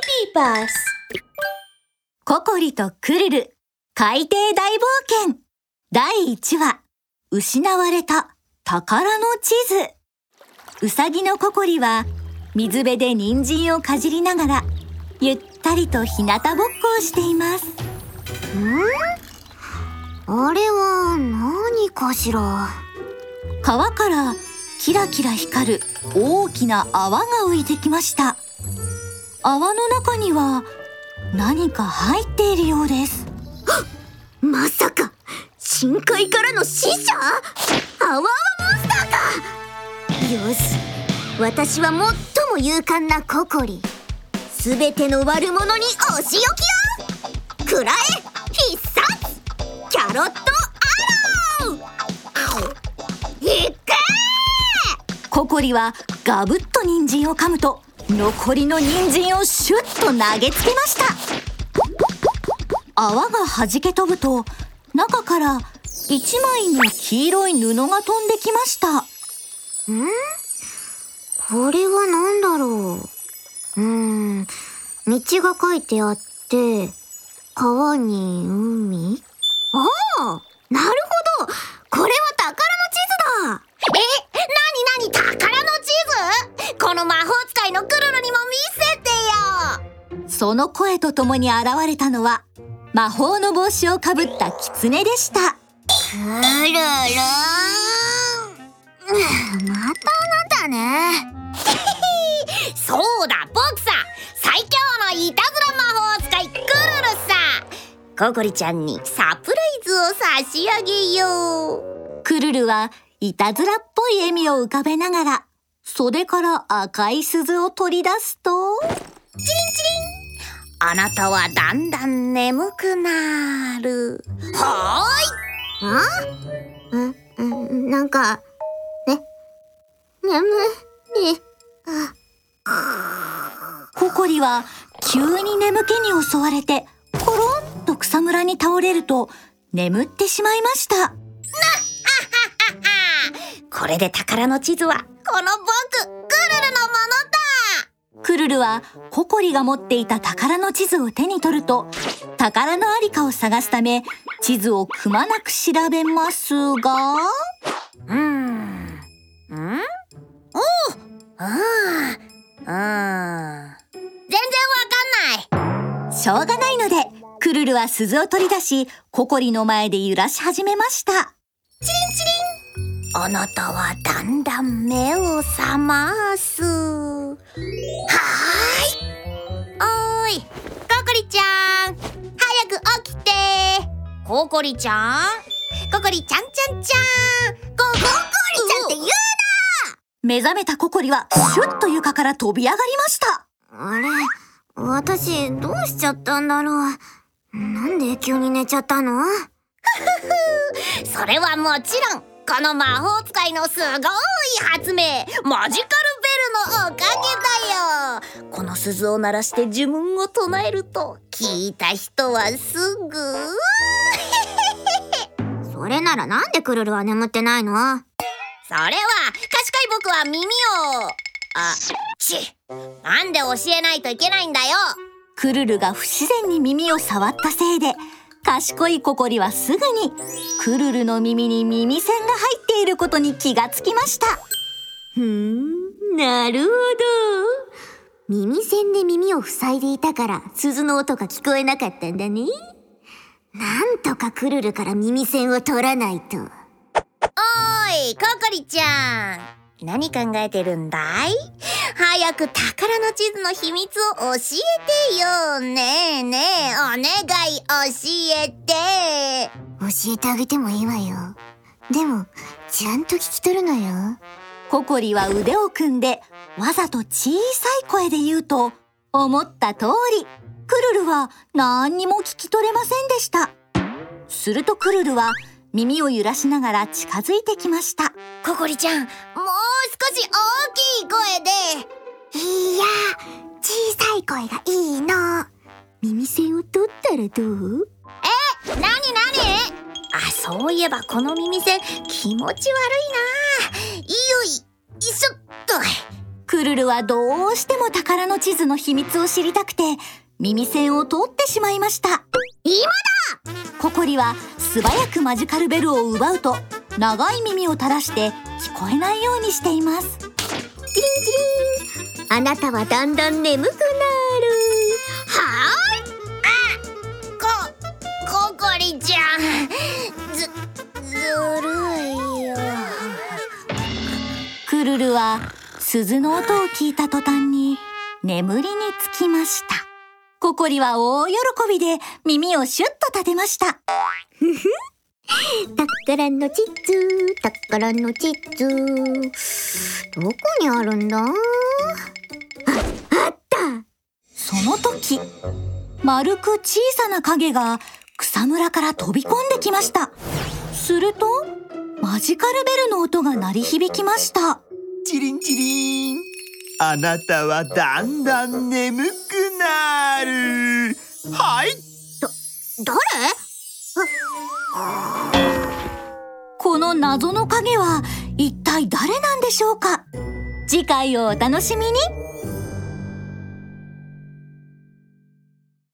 ピーバス。ココリとクルル海底大冒険。第1話失われた宝の地図。うさぎのココリは水辺で人参をかじりながらゆったりと日向ぼっこをしています。ん？あれは何かしら？川からキラキラ光る大きな泡が浮いてきました泡の中には何か入っているようです。まさか深海からの死者？アワーモンスターか！よし。私は最も勇敢なココリ。すべての悪者にお仕置きを。くらえ必殺！キャロットアロー！いっけココリはガブッと人参を噛むと残りの人参をシュッと投げつけました。泡が弾け飛ぶと中から一枚の黄色い布が飛んできました。ん？これは何だろう？うーん。道が書いてあって川に海？ああ！なるの声とともに現れたのは魔法の帽子をかぶった狐でした。くるるまたあなたね。そうだ僕さ最強のいたずら魔法使いクルルさココリちゃんにサプライズを差し上げよう。クルルはいたずらっぽい笑みを浮かべながら袖から赤い鈴を取り出すとあなたはだんだん眠くなる。はあ？うんうんなんかね。眠いココリは急に眠気に襲われてコロンと草むらに倒れると眠ってしまいました。ーいこれで宝の地図はこの僕クルルのものだクルルはココリが持っていた宝の地図を手に取ると宝のありかを探すため地図をくまなく調べますが。うーん。うん。おうああうん。全然わかんない。しょうがないのでクルルは鈴を取り出しココリの前で揺らし始めました。あなたはだんだん目を覚ますココリちゃん。ココリちゃんちゃん。ちゃんココリちゃんって言う目覚めたココリはシュッと床から飛び上がりました。あれ？私どうしちゃったんだろう。なんで急に寝ちゃったの？それはもちろん。この魔法使いのすごい発明。マジカルのおかげだよ。この鈴を鳴らして呪文を唱えると聞いた人はすぐ。それならなんでクルルは眠ってないの？それは賢い僕は耳を。あちなんで教えないといけないんだよ。クルルが不自然に耳を触ったせいで賢いココリはすぐにクルルの耳に耳栓が入っていることに気がつきました。ふん。なるほど。耳栓で耳を塞いでいたから鈴の音が聞こえなかったんだね。なんとかクルルから耳栓を取らないと。おーいココリちゃん。何考えてるんだい？早く宝の地図の秘密を教えてよ。ねえねえお願い教えて。教えてあげてもいいわよ。でもちゃんと聞き取るのよココリは腕を組んでわざと小さい声で言うと思った通りクルルは何にも聞き取れませんでした。するとクルルは耳を揺らしながら近づいてきました。ココリちゃんもう少し大きい声でいや小さい声がいいの。耳栓を取ったらどう？なになにあそういえばこの耳栓気持ち悪いないよいしょっとクルルはどうしても宝の地図の秘密を知りたくて耳栓を取ってしまいました。今ココリは素早くマジカルベルを奪うと長い耳を垂らして聞こえないようにしています。チリンチリン。あなたはだんだん眠くなる。はこココリちゃん。ずずるいよ。クルルは鈴の音を聞いた途端に眠りにつきました。ココリは大喜びで耳をシュッと立てました。ー。宝の地図宝の地図どこにあるんだ？ああった。その時丸く小さな影が草むらから飛び込んできました。するとマジカルベルの音が鳴り響きましたチリンチリン。あなたはだんだん眠くなる。はい。誰？この謎の影は一体誰なんでしょうか？次回をお楽しみに。